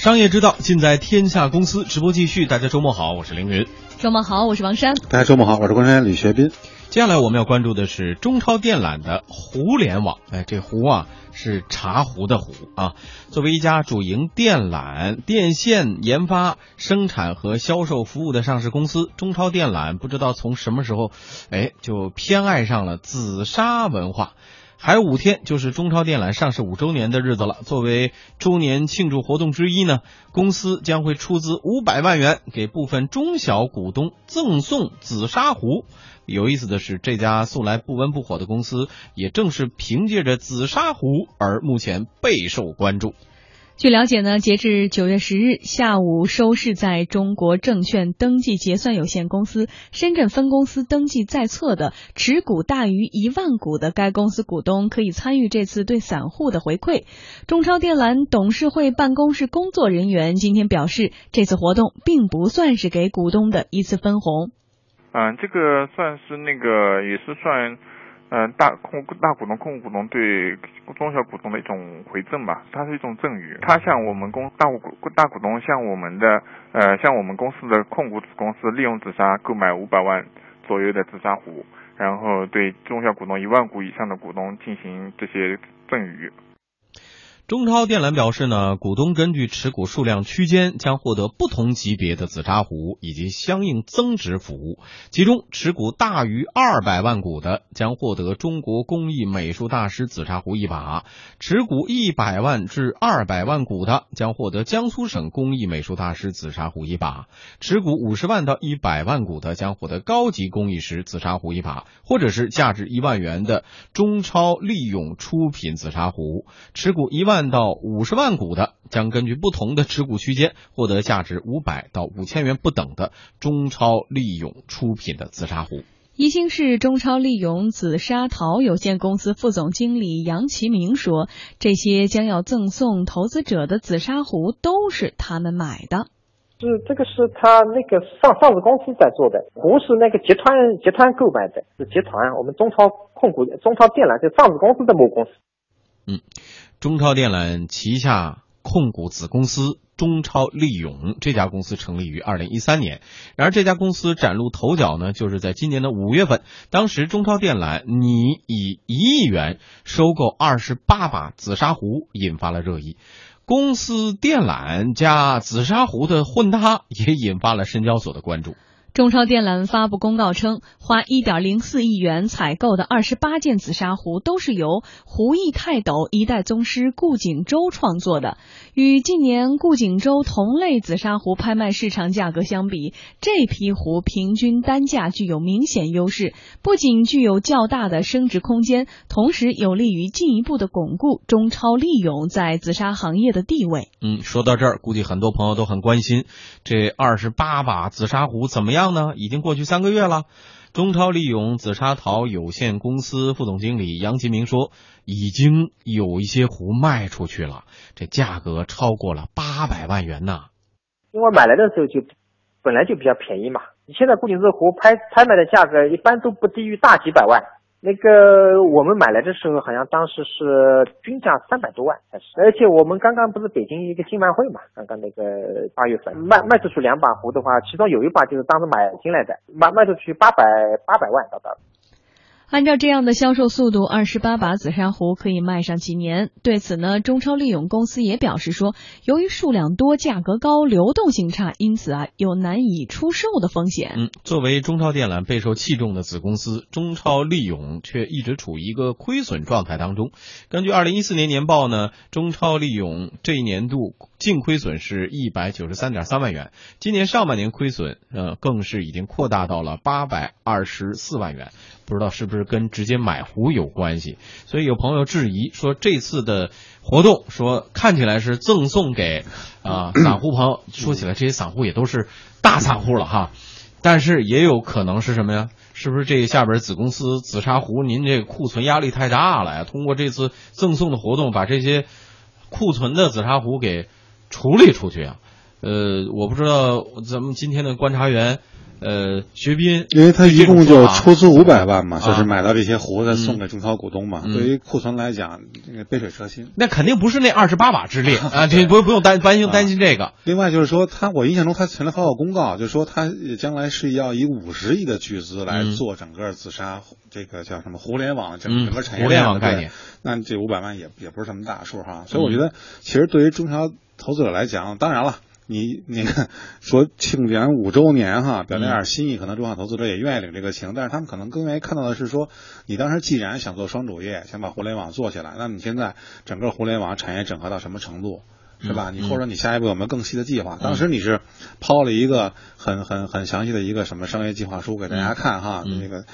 商业之道尽在天下公司，直播继续。大家周末好，我是凌云。周末好，我是王珊。大家周末好，我是关山李学斌。接下来我们要关注的是中超电缆的互联网。哎，这湖啊是茶壶的壶啊。作为一家主营电缆、电线研发、生产和销售服务的上市公司，中超电缆不知道从什么时候，哎，就偏爱上了紫砂文化。还有五天就是中超电缆上市五周年的日子了。作为周年庆祝活动之一呢，公司将会出资五百万元给部分中小股东赠送紫砂壶。有意思的是，这家素来不温不火的公司，也正是凭借着紫砂壶而目前备受关注。据了解呢，截至九月十日下午收市在中国证券登记结算有限公司深圳分公司登记在册的持股大于一万股的该公司股东可以参与这次对散户的回馈。中超电缆董事会办公室工作人员今天表示，这次活动并不算是给股东的一次分红。嗯，这个算是那个也是算。嗯，大控大股东、控股股东对中小股东的一种回赠吧，它是一种赠与。它向我们公大股大股东向我们的呃向我们公司的控股子公司利用紫砂购买五百万左右的紫砂壶，然后对中小股东一万股以上的股东进行这些赠与。中超电缆表示呢，股东根据持股数量区间将获得不同级别的紫砂壶以及相应增值服务。其中，持股大于二百万股的将获得中国工艺美术大师紫砂壶一把；持股一百万至二百万股的将获得江苏省工艺美术大师紫砂壶一把；持股五十万到一百万股的将获得高级工艺师紫砂壶一把，或者是价值一万元的中超利永出品紫砂壶；持股一万。到五十万股的将根据不同的持股区间获得价值五百到五千元不等的中超利永出品的紫砂壶。宜兴市中超利永紫砂陶有限公司副总经理杨其明说：“这些将要赠送投资者的紫砂壶都是他们买的，是这个是他那个上上市公司在做的，壶是那个集团集团购买的，是集团我们中超控股中超电缆就上市公司的母公司。”嗯。中超电缆旗下控股子公司中超利永这家公司成立于二零一三年，然而这家公司崭露头角呢，就是在今年的五月份，当时中超电缆拟以一亿元收购二十八把紫砂壶，引发了热议。公司电缆加紫砂壶的混搭，也引发了深交所的关注。中超电缆发布公告称，花一点零四亿元采购的二十八件紫砂壶都是由壶艺泰斗一代宗师顾景舟创作的。与近年顾景舟同类紫砂壶拍卖市场价格相比，这批壶平均单价具有明显优势，不仅具有较大的升值空间，同时有利于进一步的巩固中超利用在紫砂行业的地位。嗯，说到这儿，估计很多朋友都很关心，这二十八把紫砂壶怎么样？样呢？已经过去三个月了。中超利用紫砂陶有限公司副总经理杨其明说，已经有一些壶卖出去了，这价格超过了八百万元呢。因为买来的时候就本来就比较便宜嘛，你现在不仅是壶拍拍卖的价格一般都不低于大几百万。那个我们买来的时候，好像当时是均价三百多万，而且我们刚刚不是北京一个金万会嘛，刚刚那个八月份卖卖出去两把壶的话，其中有一把就是当时买进来的，卖卖出去八百八百万，到达。按照这样的销售速度，二十八把紫砂壶可以卖上几年。对此呢，中超利永公司也表示说，由于数量多、价格高、流动性差，因此啊有难以出售的风险。嗯，作为中超电缆备受器重的子公司，中超利永却一直处于一个亏损状态当中。根据二零一四年年报呢，中超利永这一年度净亏损是一百九十三点三万元，今年上半年亏损呃更是已经扩大到了八百二十四万元。不知道是不是跟直接买壶有关系，所以有朋友质疑说这次的活动说看起来是赠送给啊 散户朋友，说起来这些散户也都是大散户了哈，但是也有可能是什么呀？是不是这下边子公司紫砂壶您这库存压力太大了呀？通过这次赠送的活动把这些库存的紫砂壶给处理出去啊？呃，我不知道咱们今天的观察员。呃，学斌，因为他一共就出资五百万嘛，啊就是买到这些壶再送给中超股东嘛。嗯对于库存来讲，这个杯水车薪。那肯定不是那二十八把之力 啊，这不不用担担心担心这个。另外就是说，他我印象中他曾经发过公告，就是说他将来是要以五十亿的巨资来嗯做整个紫砂这个叫什么互联网整个产业互联链的概念那这五百万也也不是什么大数哈，所以我觉得其实对于中小投资者来讲，当然了。你你看，说庆典五周年哈，表达点心意，可能中小投资者也愿意领这个情，但是他们可能更愿意看到的是说，你当时既然想做双主业，想把互联网做起来，那么你现在整个互联网产业整合到什么程度？是吧？你或者你下一步有没有更细的计划？当时你是抛了一个很很很详细的一个什么商业计划书给大家看哈，嗯那个，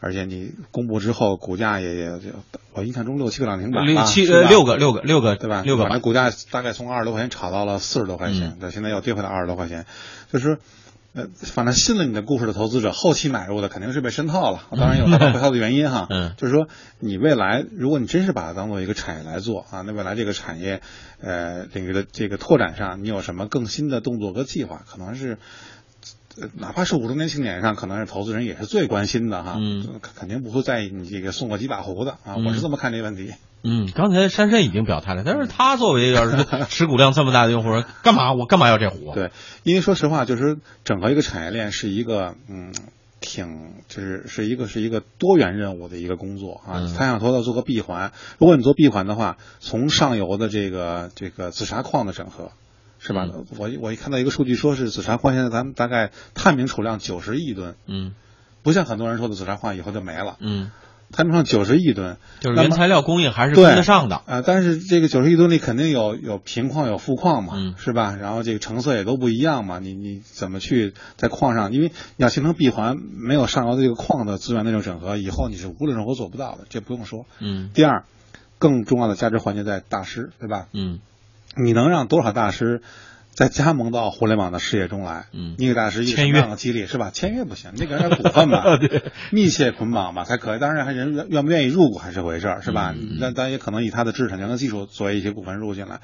而且你公布之后，股价也也就我印象中六七个涨停板吧，六七呃六个六个六个对吧？六个板反正股价大概从二十多块钱炒到了四十多块钱嗯，对，现在又跌回到二十多块钱，就是。呃，反正信了你的故事的投资者，后期买入的肯定是被深套了，当然有它回套的原因哈。嗯就是说，你未来如果你真是把它当做一个产业来做啊，那未来这个产业呃领域的这个拓展上，你有什么更新的动作和计划？可能是。呃哪怕是五周年庆典上，可能是投资人也是最关心的哈，嗯肯肯定不会在意你这个送过几把壶的啊，嗯我是这么看这个问题。嗯，刚才珊珊已经表态了，但是他作为要是 持股量这么大的用户，干嘛我干嘛要这壶？，对，因为说实话，就是整合一个产业链是一个嗯，挺就是是一个是一个多元任务的一个工作啊。嗯他想说要做个闭环，如果你做闭环的话，从上游的这个这个紫砂矿的整合。是吧？嗯我我一看到一个数据，说是紫砂矿现在咱们大概探明储量九十亿吨，嗯不像很多人说的紫砂矿以后就没了，嗯，探明上九十亿吨，就是原材料供应还是对跟得上的。啊、但是这个九十亿吨里肯定有有平矿有富矿嘛，嗯是吧？然后这个成色也都不一样嘛，你你怎么去在矿上？因为你要形成闭环，没有上游的这个矿的资源的这种整合，以后你是无论如何做不到的，这不用说。嗯第二，更重要的价值环节在大师，对吧？嗯你能让多少大师再加盟到互联网的事业中来？嗯你给大师一签的激励是吧？签约不行，你得给人点股份吧，密切捆绑吧才可以。当然，还人愿愿不愿意入股还是回事儿，是吧嗯嗯？但但也可能以他的知识产权的技术作为一些股份入进来，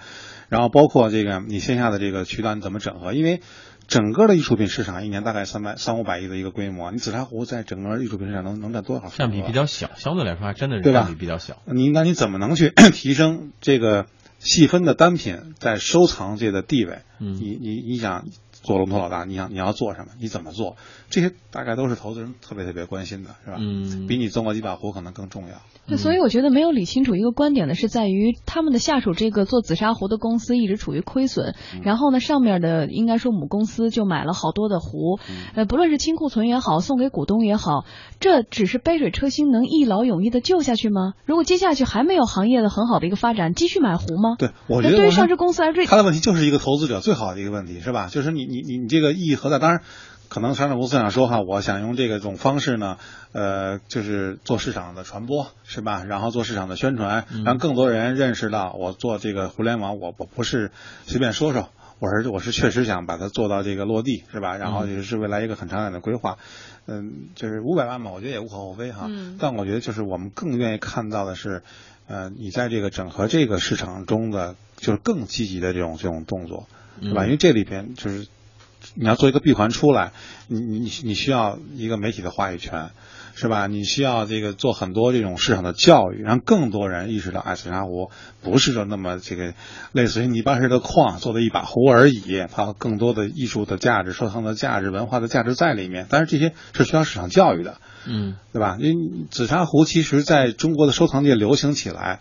然后包括这个你线下的这个渠道你怎么整合？因为整个的艺术品市场一年大概三百三五百亿的一个规模，你紫砂壶在整个艺术品市场能能占多少占？比比较小，相对来说还真的是占比比较小。你那你怎么能去 提升这个细分的单品在收藏界的地位？嗯你你你想做龙头老大，你想你要做什么？你怎么做？这些大概都是投资人特别特别关心的，是吧？嗯比你中过几把壶可能更重要。对，所以我觉得没有理清楚一个观点呢是在于他们的下属这个做紫砂壶的公司一直处于亏损，然后呢上面的应该说母公司就买了好多的壶，呃不论是清库存也好，送给股东也好，这只是杯水车薪，能一劳永逸的救下去吗？如果接下去还没有行业的很好的一个发展，继续买壶吗？对，我觉得对于上市公司来说，他的问题就是一个投资者最好的一个问题，是吧？就是你你你你这个意义何在？当然，可能上市公司想说哈，我想用这个种方式呢，呃，就是做市场的传播，是吧？然后做市场的宣传，让更多人认识到我做这个互联网，我我不是随便说说。我是我是确实想把它做到这个落地，是吧？然后也是未来一个很长远的规划，嗯，就是五百万嘛，我觉得也无可厚非哈。嗯但我觉得就是我们更愿意看到的是，呃，你在这个整合这个市场中的就是更积极的这种这种动作，是吧？嗯因为这里边就是你要做一个闭环出来，你你你你需要一个媒体的话语权，是吧？你需要这个做很多这种市场的教育，让更多人意识到，哎，紫砂壶不是说那么这个类似于泥巴似的矿做的一把壶而已，它有更多的艺术的价值、收藏的价值、文化的价值在里面。但是这些是需要市场教育的，嗯对吧？因为紫砂壶其实在中国的收藏界流行起来，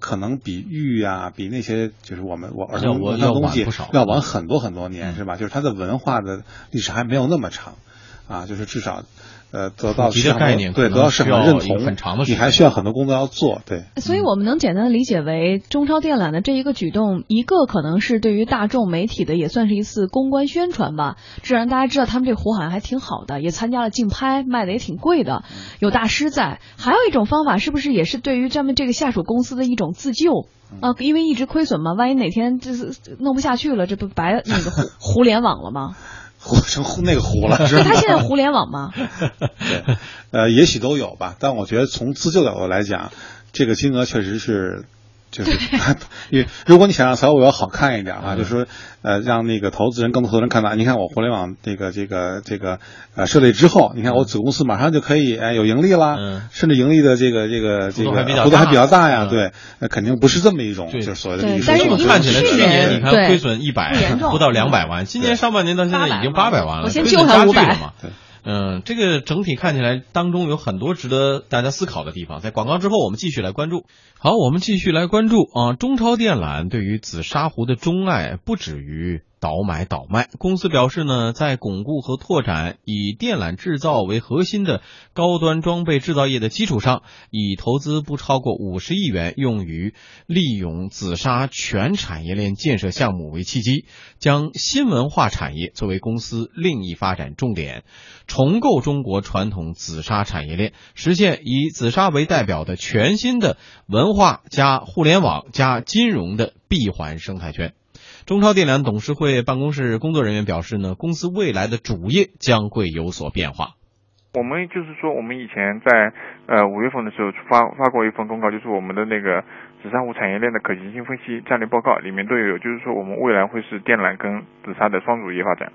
可能比玉啊，比那些就是我们我儿童要晚要文化东西要晚很多很多年，嗯是吧？就是它的文化的历史还没有那么长，啊，就是至少。呃，得到普及的概念对得到市场认同，很长的时间你还需要很多工作要做，对。所以我们能简单的理解为，中超电缆的这一个举动，一个可能是对于大众媒体的，也算是一次公关宣传吧，这让大家知道他们这壶好像还挺好的，也参加了竞拍，卖的也挺贵的，有大师在。还有一种方法，是不是也是对于咱们这个下属公司的一种自救？啊，因为一直亏损嘛，万一哪天就是弄不下去了，这不白那个 互互联网了吗？糊成糊那个糊了，是吧？他现在互联网吗？对，呃，也许都有吧，但我觉得从自救角度来讲，这个金额确实是就是，因为如果你想让财务报表好看一点啊，就是说，呃，让那个投资人更多投资人看到，你看我互联网这个这个这个呃设立之后，你看我子公司马上就可以哎有盈利啦，嗯甚至盈利的这个这个这个幅度还比较幅度还比较大大呀，嗯对，那肯定不是这么一种就是所谓的对利润收入但是因为看起来去去年年你看亏损一百不到两百万，今年上半年到现在已经八百万了，亏损我先救他500加剧了嘛。对嗯，这个整体看起来当中有很多值得大家思考的地方。在广告之后，我们继续来关注。好，我们继续来关注啊，中超电缆对于紫砂壶的钟爱不止于倒买倒卖。公司表示呢，在巩固和拓展以电缆制造为核心的高端装备制造业的基础上，以投资不超过五十亿元用于利用紫砂全产业链建设项目为契机，将新文化产业作为公司另一发展重点，重构中国传统紫砂产业链，实现以紫砂为代表的全新的文化加互联网加金融的闭环生态圈。中超电缆董事会办公室工作人员表示呢，公司未来的主业将会有所变化。我们就是说，我们以前在呃五月份的时候发发过一份公告，就是我们的那个紫砂壶产业链的可行性分析战略报告，里面都有，就是说我们未来会是电缆跟紫砂的双主业发展。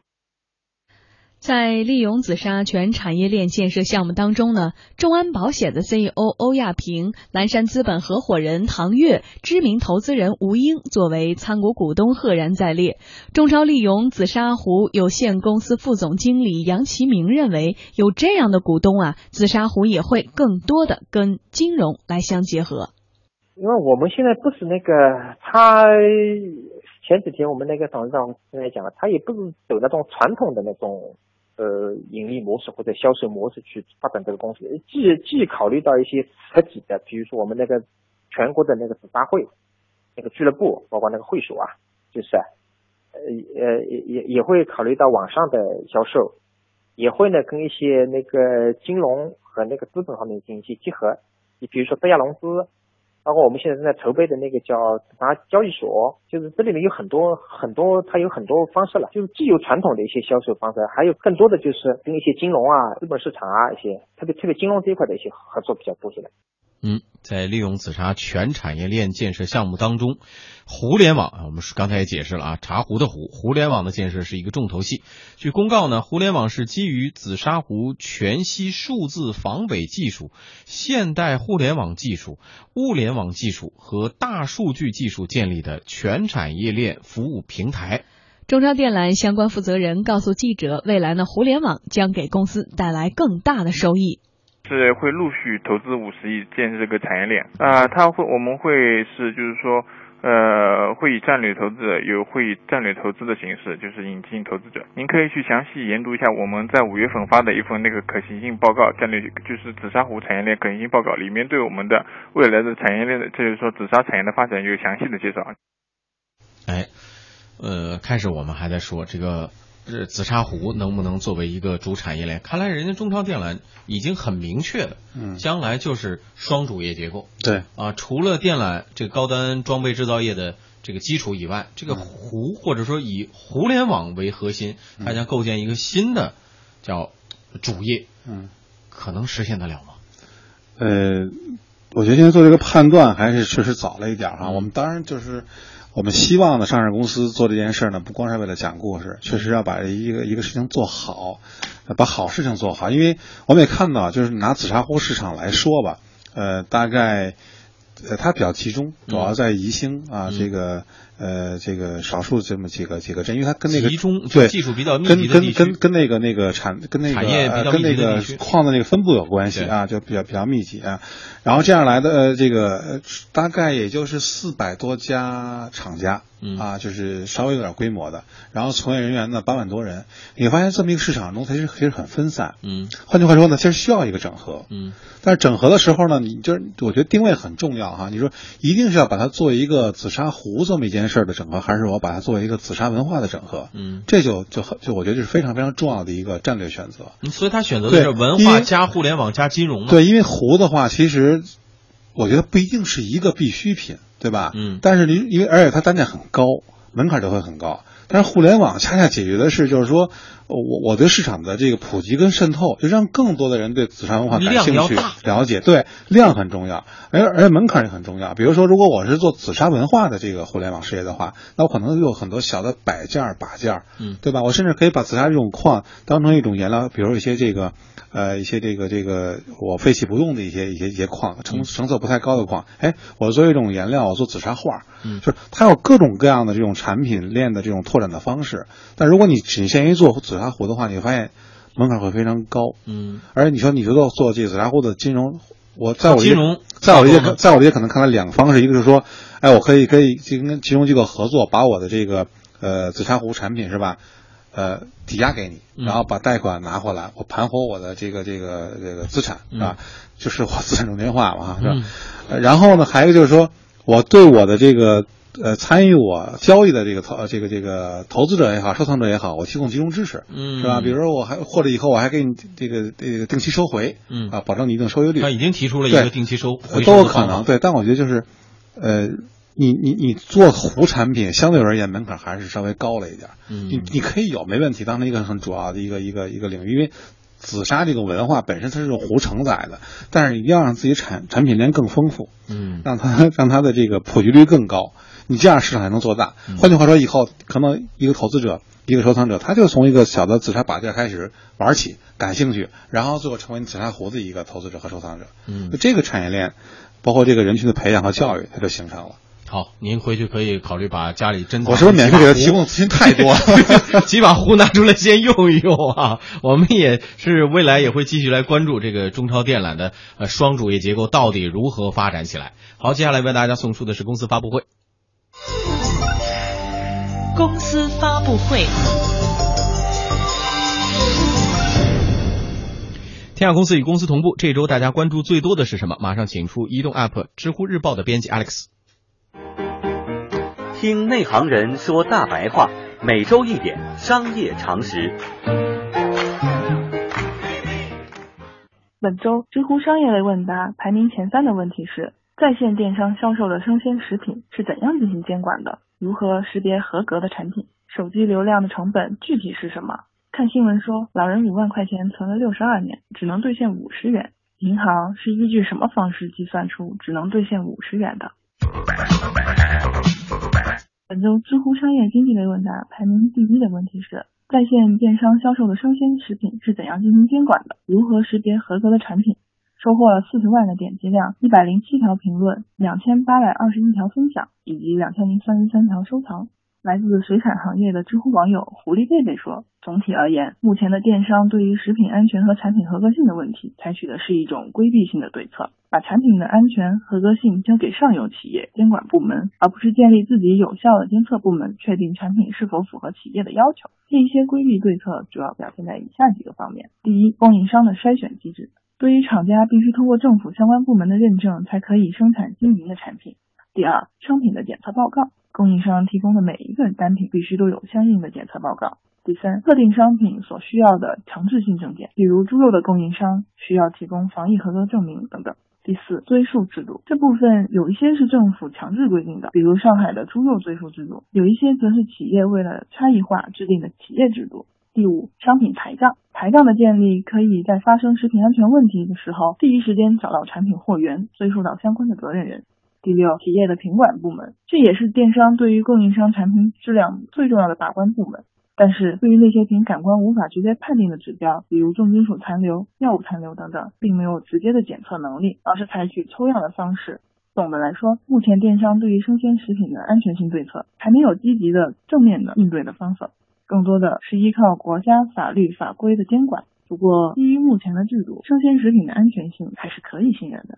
在利用紫砂全产业链建设项目当中呢，众安保险的 CEO 欧亚平、蓝山资本合伙人唐月、知名投资人吴英作为参股股东赫然在列。中超利用紫砂壶有限公司副总经理杨其明认为，有这样的股东啊，紫砂壶也会更多的跟金融来相结合。因为我们现在不是那个他前几天我们那个董事长刚才讲了，他也不是走那种传统的那种呃盈利模式或者销售模式去发展这个公司，既既考虑到一些实体的，比如说我们那个全国的那个紫砂会那个俱乐部，包括那个会所啊，就是呃呃也也也会考虑到网上的销售，也会呢跟一些那个金融和那个资本方面进行一些结合，你比如说菲亚融资。包括我们现在正在筹备的那个叫啥交易所，就是这里面有很多很多，它有很多方式了，就是既有传统的一些销售方式，还有更多的就是跟一些金融啊、资本市场啊一些，特别特别金融这一块的一些合作比较多起来。嗯，在利用紫砂全产业链建设项目当中，互联网啊，我们刚才也解释了啊，茶壶的壶，互联网的建设是一个重头戏。据公告呢，互联网是基于紫砂壶全息数字防伪技术、现代互联网技术、物联网技术和大数据技术建立的全产业链服务平台。中超电缆相关负责人告诉记者，未来呢，互联网将给公司带来更大的收益。是会陆续投资五十亿建设这个产业链啊、它会我们会是就是说呃会以战略投资者有会以战略投资的形式，就是引进投资者。您可以去详细研读一下我们在五月份发的一份那个可行性报告，战略就是紫砂壶产业链可行性报告，里面对我们的未来的产业链的，就是说紫砂产业的发展有详细的介绍。哎，呃，开始我们还在说这个这紫砂壶能不能作为一个主产业链？看来人家中超电缆已经很明确的，嗯将来就是双主业结构对，啊。除了电缆这个高端装备制造业的这个基础以外，这个壶或者说以互联网为核心，它将构建一个新的叫主业，嗯，可能实现得了吗？呃，我觉得现在做这个判断还是确实早了一点儿哈。嗯我们当然就是我们希望呢，上市公司做这件事儿呢，不光是为了讲故事，确实要把一个一个事情做好，呃把好事情做好。因为我们也看到，就是拿紫砂壶市场来说吧，呃，大概呃它比较集中，主要在宜兴啊，嗯这个呃这个少数这么几个几个镇，因为它跟那个集中对技术比较密跟跟集的地区跟跟那个那个产跟那个呃跟那个矿的那个分布有关系啊，就比较比较密集啊。然后这样来的呃这个呃大概也就是四百多家厂家。嗯啊，就是稍微有点规模的，然后从业人员呢八万多人，你发现这么一个市场中，它其实其实很分散。嗯换句话说呢，其实需要一个整合。嗯但是整合的时候呢，你就是我觉得定位很重要哈。你说一定是要把它作为一个紫砂壶这么一件事儿的整合，还是我把它作为一个紫砂文化的整合？嗯这就就很就我觉得这是非常非常重要的一个战略选择。嗯，所以他选择的是文化加互联网加金融嘛。对，因为壶的话，其实我觉得不一定是一个必需品，对吧？嗯但是你因为而且它单价很高，门槛就会很高。但是互联网恰恰解决的是，就是说我我对市场的这个普及跟渗透，就让更多的人对紫砂文化感兴趣了解。对，量很重要，而而且门槛也很重要。比如说，如果我是做紫砂文化的这个互联网事业的话，那我可能有很多小的摆件儿、把件儿，嗯对吧？我甚至可以把紫砂这种矿当成一种颜料，比如一些这个呃一些这个这个我废弃不用的一些一些一些矿，成成色不太高的矿，哎，我作为一种颜料，我做紫砂画，嗯就是它有各种各样的这种产品链的这种拓展的方式。但如果你仅限于做紫砂壶的话，你会发现门槛会非常高。嗯而你说你说做做这个紫砂壶的金融，我在我理解金融在我理解，在我理解可能看来两个方式，一个是说，哎，我可以可以去跟金融机构合作，把我的这个呃紫砂壶产品是吧，呃抵押给你，嗯然后把贷款拿回来，我盘活我的这个这个这个资产是吧？就是我资产证券化嘛，是吧？嗯呃然后呢，还有一个就是说，我对我的这个呃参与我交易的这个投呃这个这个投资者也好，收藏者也好，我提供金融支持，嗯。是吧？比如说我还或者以后我还给你这个这个定期收回，嗯。啊，保证你一定收益率。他，已经提出了一个定期收呃回都有可能，对。但我觉得就是，呃，你你你做湖产品相对而言门槛还是稍微高了一点，嗯。你你可以有没问题，当成一个很主要的一个一个一个领域，因为。紫砂这个文化本身它是用壶承载的，但是一定要让自己产产品链更丰富，嗯。让它让它的这个普及率更高，你这样市场才能做大。嗯换句话说，以后可能一个投资者、一个收藏者，他就从一个小的紫砂把件开始玩起，感兴趣，然后最后成为紫砂壶的一个投资者和收藏者。嗯这个产业链，包括这个人群的培养和教育，它就形成了。好，您回去可以考虑把家里珍藏我是不是免费给他提供的资讯太多几把壶拿出来先用一用啊！我们也是未来也会继续来关注这个中超电缆的呃双主业结构到底如何发展起来。好，接下来为大家送出的是公司发布会。公司发布会。天下公司与公司同步，这周大家关注最多的是什么？马上请出移动 App 知乎日报的编辑 Alex。听内行人说大白话，每周一点商业常识。本周知乎商业类问答排名前三的问题是：在线电商销售的生鲜食品是怎样进行监管的？如何识别合格的产品？手机流量的成本具体是什么？看新闻说，老人五万块钱存了六十二年，只能兑现五十元，银行是依据什么方式计算出只能兑现五十元的？本周知乎商业经济类问答排名第一的问题是：在线电商销售的生鲜食品是怎样进行监管的？如何识别合格的产品？收获了四十万的点击量，一百零七条评论，两千八百二十一条分享，以及两千零三十三条收藏。来自水产行业的知乎网友狐狸贝贝说：“总体而言，目前的电商对于食品安全和产品合格性的问题，采取的是一种规避性的对策，把产品的安全合格性交给上游企业监管部门，而不是建立自己有效的监测部门，确定产品是否符合企业的要求。这一些规避对策主要表现在以下几个方面：第一，供应商的筛选机制。对于厂家必须通过政府相关部门的认证，才可以生产经营的产品。第二，商品的检测报告，供应商提供的每一个单品必须都有相应的检测报告。第三，特定商品所需要的强制性证件，比如猪肉的供应商需要提供防疫合格证明等等。第四，追溯制度这部分有一些是政府强制规定的，比如上海的猪肉追溯制度；有一些则是企业为了差异化制定的企业制度。第五，商品台账。台账的建立可以在发生食品安全问题的时候，第一时间找到产品货源，追溯到相关的责任人。第六，企业的品管部门，这也是电商对于供应商产品质量最重要的把关部门。但是，对于那些凭感官无法直接判定的指标，比如重金属残留、药物残留等等，并没有直接的检测能力，而是采取抽样的方式。总的来说，目前电商对于生鲜食品的安全性对策还没有积极的正面的应对的方法，更多的是依靠国家法律法规的监管。不过，基于目前的制度，生鲜食品的安全性还是可以信任的。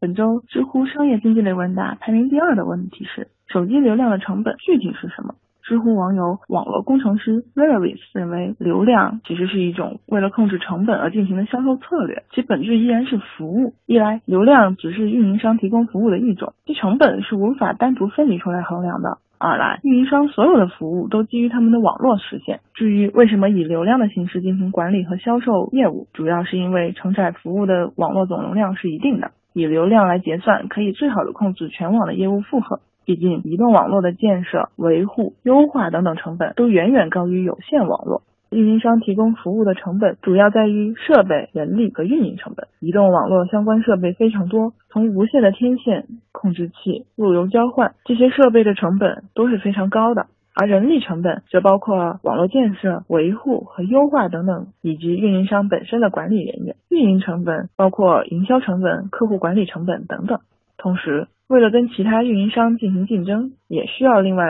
本周知乎商业经济类问答排名第二的问题是：手机流量的成本具体是什么？知乎网友网络工程师 Valeris 认为，流量其实是一种为了控制成本而进行的销售策略，其本质依然是服务。一来，流量只是运营商提供服务的一种，其成本是无法单独分离出来衡量的。二来，运营商所有的服务都基于他们的网络实现。至于为什么以流量的形式进行管理和销售业务，主要是因为承载服务的网络总容量是一定的，以流量来结算，可以最好的控制全网的业务负荷。毕竟移动网络的建设、维护、优化等等成本都远远高于有线网络。运营商提供服务的成本主要在于设备、人力和运营成本。移动网络相关设备非常多，从无线的天线、控制器、路由交换这些设备的成本都是非常高的，而人力成本则包括网络建设、维护和优化等等，以及运营商本身的管理人员。运营成本包括营销成本、客户管理成本等等。同时，为了跟其他运营商进行竞争，也需要另外。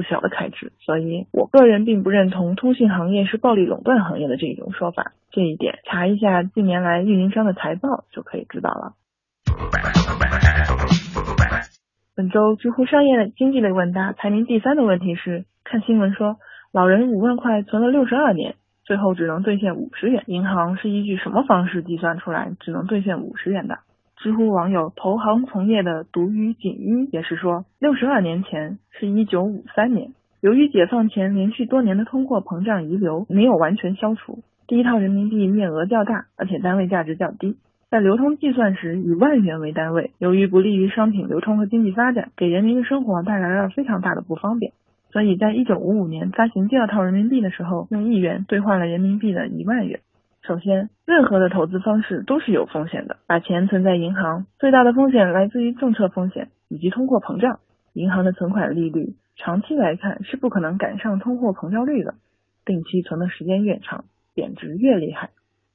不小的开支，所以我个人并不认同通信行业是暴力垄断行业的这一种说法。这一点查一下近年来运营商的财报就可以知道了。本周知乎商业经济类问答排名第三的问题是：看新闻说，老人五万块存了六十二年，最后只能兑现五十元，银行是依据什么方式计算出来只能兑现五十元的？知乎网友投行从业的独语锦衣也是说，六十二年前是一九五三年，由于解放前连续多年的通货膨胀遗留没有完全消除，第一套人民币面额较大，而且单位价值较低，在流通计算时以万元为单位，由于不利于商品流通和经济发展，给人民的生活带来了非常大的不方便，所以在一九五五年发行第二套人民币的时候，用一元兑换了人民币的一万元。首先，任何的投资方式都是有风险的。把钱存在银行，最大的风险来自于政策风险以及通货膨胀。银行的存款利率长期来看是不可能赶上通货膨胀率的。定期存的时间越长，贬值越厉害。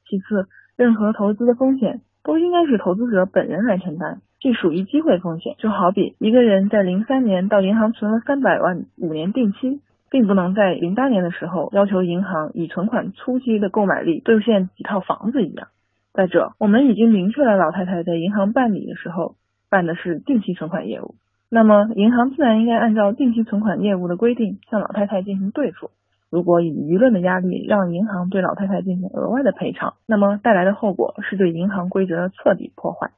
其次，任何投资的风险都应该是投资者本人来承担，这属于机会风险。就好比一个人在零三年到银行存了三百万，五年定期。并不能在零八年的时候要求银行以存款初期的购买力兑现几套房子一样。再者，我们已经明确了老太太在银行办理的时候办的是定期存款业务，那么银行自然应该按照定期存款业务的规定向老太太进行兑付。如果以舆论的压力让银行对老太太进行额外的赔偿，那么带来的后果是对银行规则的彻底破坏。